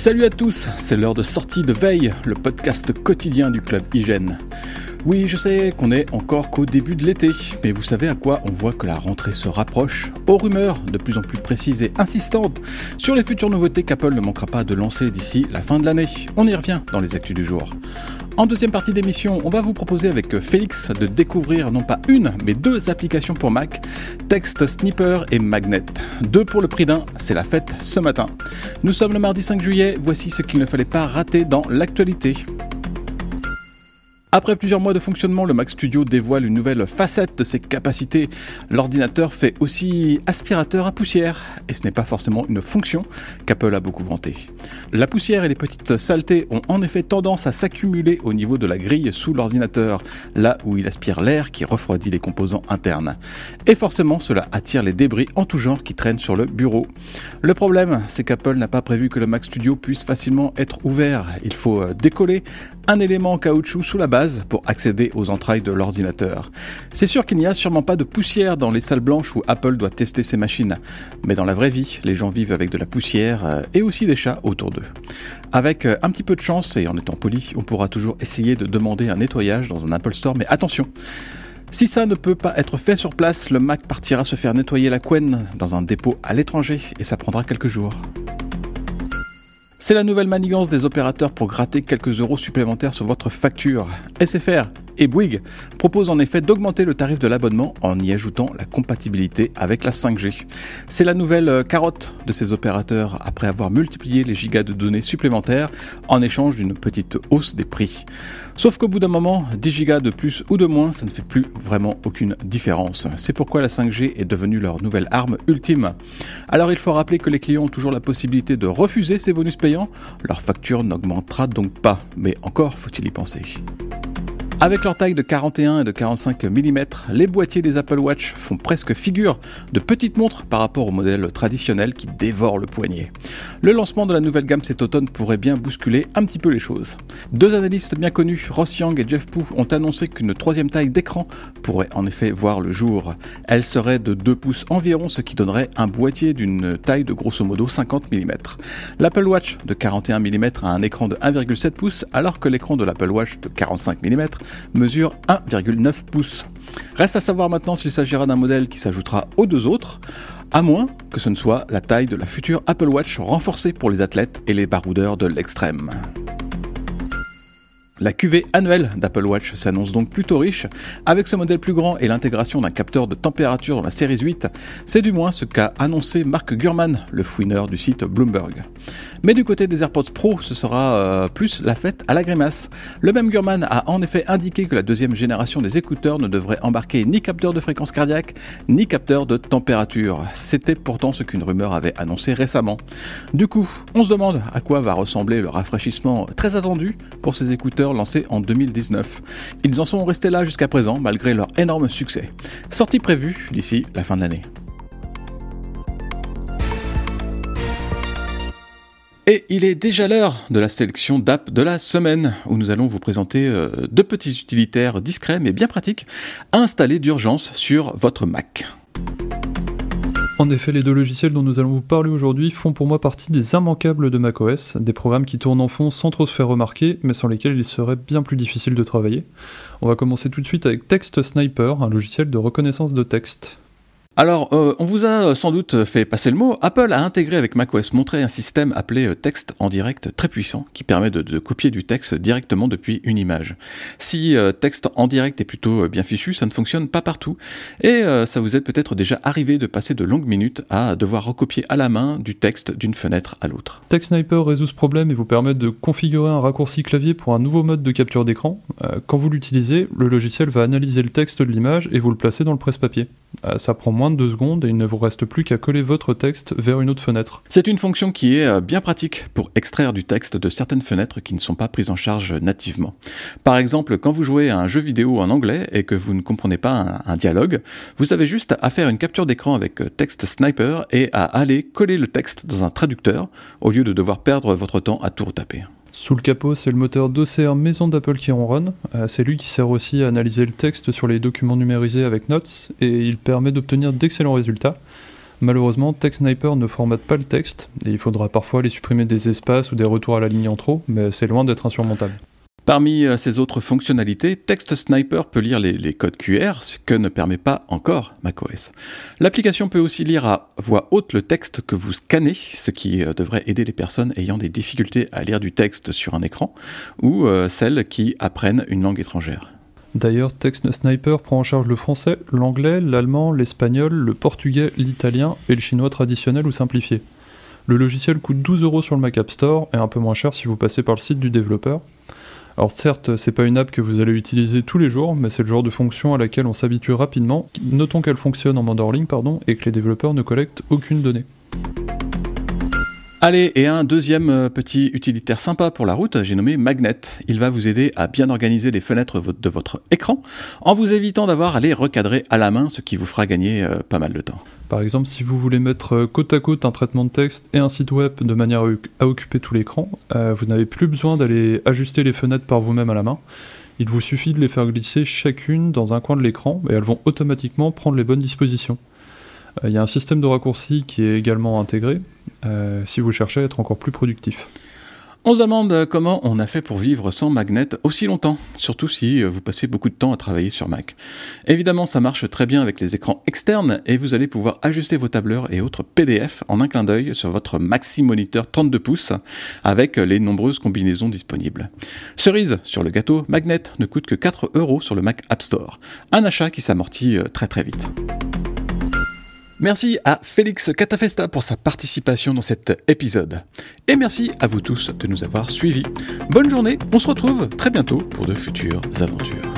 Salut à tous, c'est l'heure de sortie de Veille, le podcast quotidien du club Hygiène. Oui, je sais qu'on est encore qu'au début de l'été, mais vous savez à quoi on voit que la rentrée se rapproche Aux rumeurs de plus en plus précises et insistantes sur les futures nouveautés qu'Apple ne manquera pas de lancer d'ici la fin de l'année. On y revient dans les actus du jour. En deuxième partie d'émission, on va vous proposer avec Félix de découvrir non pas une, mais deux applications pour Mac, Text Sniper et Magnet. Deux pour le prix d'un, c'est la fête ce matin. Nous sommes le mardi 5 juillet, voici ce qu'il ne fallait pas rater dans l'actualité. Après plusieurs mois de fonctionnement, le Mac Studio dévoile une nouvelle facette de ses capacités. L'ordinateur fait aussi aspirateur à poussière, et ce n'est pas forcément une fonction qu'Apple a beaucoup vanté. La poussière et les petites saletés ont en effet tendance à s'accumuler au niveau de la grille sous l'ordinateur, là où il aspire l'air qui refroidit les composants internes. Et forcément, cela attire les débris en tout genre qui traînent sur le bureau. Le problème, c'est qu'Apple n'a pas prévu que le Mac Studio puisse facilement être ouvert. Il faut euh, décoller un élément en caoutchouc sous la base pour accéder aux entrailles de l'ordinateur. C'est sûr qu'il n'y a sûrement pas de poussière dans les salles blanches où Apple doit tester ses machines, mais dans la vraie vie, les gens vivent avec de la poussière euh, et aussi des chats autour d'eux. Avec euh, un petit peu de chance et en étant poli, on pourra toujours essayer de demander un nettoyage dans un Apple Store, mais attention si ça ne peut pas être fait sur place, le Mac partira se faire nettoyer la couenne dans un dépôt à l'étranger et ça prendra quelques jours. C'est la nouvelle manigance des opérateurs pour gratter quelques euros supplémentaires sur votre facture. SFR et Bouygues proposent en effet d'augmenter le tarif de l'abonnement en y ajoutant la compatibilité avec la 5G. C'est la nouvelle euh, carotte de ces opérateurs après avoir multiplié les gigas de données supplémentaires en échange d'une petite hausse des prix. Sauf qu'au bout d'un moment, 10 gigas de plus ou de moins, ça ne fait plus vraiment aucune différence. C'est pourquoi la 5G est devenue leur nouvelle arme ultime. Alors il faut rappeler que les clients ont toujours la possibilité de refuser ces bonus payants, leur facture n'augmentera donc pas, mais encore faut-il y penser. Avec leur taille de 41 et de 45 mm, les boîtiers des Apple Watch font presque figure de petites montres par rapport au modèle traditionnel qui dévore le poignet. Le lancement de la nouvelle gamme cet automne pourrait bien bousculer un petit peu les choses. Deux analystes bien connus, Ross Young et Jeff Poo, ont annoncé qu'une troisième taille d'écran pourrait en effet voir le jour. Elle serait de 2 pouces environ, ce qui donnerait un boîtier d'une taille de grosso modo 50 mm. L'Apple Watch de 41 mm a un écran de 1,7 pouces alors que l'écran de l'Apple Watch de 45 mm mesure 1,9 pouces. Reste à savoir maintenant s'il s'agira d'un modèle qui s'ajoutera aux deux autres, à moins que ce ne soit la taille de la future Apple Watch renforcée pour les athlètes et les baroudeurs de l'extrême. La cuvée annuelle d'Apple Watch s'annonce donc plutôt riche. Avec ce modèle plus grand et l'intégration d'un capteur de température dans la série 8, c'est du moins ce qu'a annoncé Mark Gurman, le fouineur du site Bloomberg. Mais du côté des AirPods Pro, ce sera euh, plus la fête à la grimace. Le même Gurman a en effet indiqué que la deuxième génération des écouteurs ne devrait embarquer ni capteur de fréquence cardiaque, ni capteur de température. C'était pourtant ce qu'une rumeur avait annoncé récemment. Du coup, on se demande à quoi va ressembler le rafraîchissement très attendu pour ces écouteurs lancés en 2019. Ils en sont restés là jusqu'à présent malgré leur énorme succès. Sortie prévue d'ici la fin de l'année. Et il est déjà l'heure de la sélection d'app de la semaine, où nous allons vous présenter euh, deux petits utilitaires discrets mais bien pratiques à installer d'urgence sur votre Mac. En effet, les deux logiciels dont nous allons vous parler aujourd'hui font pour moi partie des immanquables de macOS, des programmes qui tournent en fond sans trop se faire remarquer, mais sans lesquels il serait bien plus difficile de travailler. On va commencer tout de suite avec Text Sniper, un logiciel de reconnaissance de texte. Alors, euh, on vous a euh, sans doute fait passer le mot. Apple a intégré avec macOS Monterey un système appelé euh, texte en direct très puissant qui permet de, copier du texte directement depuis une image. Si texte en direct est plutôt bien fichu, ça ne fonctionne pas partout et ça vous est peut-être déjà arrivé de passer de longues minutes à devoir recopier à la main du texte d'une fenêtre à l'autre. Text Sniper résout ce problème et vous permet de configurer un raccourci clavier pour un nouveau mode de capture d'écran. quand vous l'utilisez, le logiciel va analyser le texte de l'image et vous le placer dans le presse-papier. ça prend moins de deux secondes et il ne vous reste plus qu'à coller votre texte vers une autre fenêtre. C'est une fonction qui est euh, bien pratique pour extraire du texte de certaines fenêtres qui ne sont pas prises en charge nativement. Par exemple, quand vous jouez à un jeu vidéo en anglais et que vous ne comprenez pas un, dialogue, vous avez juste à faire une capture d'écran avec euh, Text Sniper et à aller coller le texte dans un traducteur au lieu de devoir perdre votre temps à tout retaper. Sous le capot, c'est le moteur d'OCR Maison d'Apple qui ronronne. Euh, c'est lui qui sert aussi à analyser le texte sur les documents numérisés avec Notes et il permet d'obtenir d'excellents résultats. Malheureusement, TextSniper ne formate pas le texte, et il faudra parfois aller supprimer des espaces ou des retours à la ligne en trop, mais c'est loin d'être insurmontable. Parmi euh, ces autres fonctionnalités, Text Sniper peut lire les, codes QR, ce que ne permet pas encore macOS. L'application peut aussi lire à voix haute le texte que vous scannez, ce qui euh, devrait aider les personnes ayant des difficultés à lire du texte sur un écran, ou euh, celles qui apprennent une langue étrangère. D'ailleurs, Text Sniper prend en charge le français, l'anglais, l'allemand, l'espagnol, le portugais, l'italien et le chinois traditionnel ou simplifié. Le logiciel coûte 12 euros sur le Mac App Store et un peu moins cher si vous passez par le site du développeur. Alors certes, c'est pas une app que vous allez utiliser tous les jours, mais c'est le genre de fonction à laquelle on s'habitue rapidement. Notons qu'elle fonctionne en hors pardon, et que les développeurs ne collectent aucune donnée. Allez, et un deuxième euh, petit utilitaire sympa pour la route, j'ai nommé Magnet. Il va vous aider à bien organiser les fenêtres de votre écran en vous évitant d'avoir à les recadrer à la main, ce qui vous fera gagner euh, pas mal de temps. Par exemple, si vous voulez mettre euh, côte à côte un traitement de texte et un site web de manière à occuper tout l'écran, vous n'avez plus besoin d'aller ajuster les fenêtres par vous-même à la main. Il vous suffit de les faire glisser chacune dans un coin de l'écran et elles vont automatiquement prendre les bonnes dispositions. Il y a un système de raccourci qui est également intégré, euh, si vous cherchez à être encore plus productif. On se demande comment on a fait pour vivre sans Magnet aussi longtemps, surtout si vous passez beaucoup de temps à travailler sur Mac. Évidemment, ça marche très bien avec les écrans externes et vous allez pouvoir ajuster vos tableurs et autres PDF en un clin d'œil sur votre Maxi Moniteur 32 pouces avec les nombreuses combinaisons disponibles. Cerise sur le gâteau, Magnet ne coûte que 4 euros sur le Mac App Store. Un achat qui s'amortit euh, très très vite. Merci à Félix Catafesta pour sa participation dans cet épisode. Et merci à vous tous de nous avoir suivis. Bonne journée, on se retrouve très bientôt pour de futures aventures.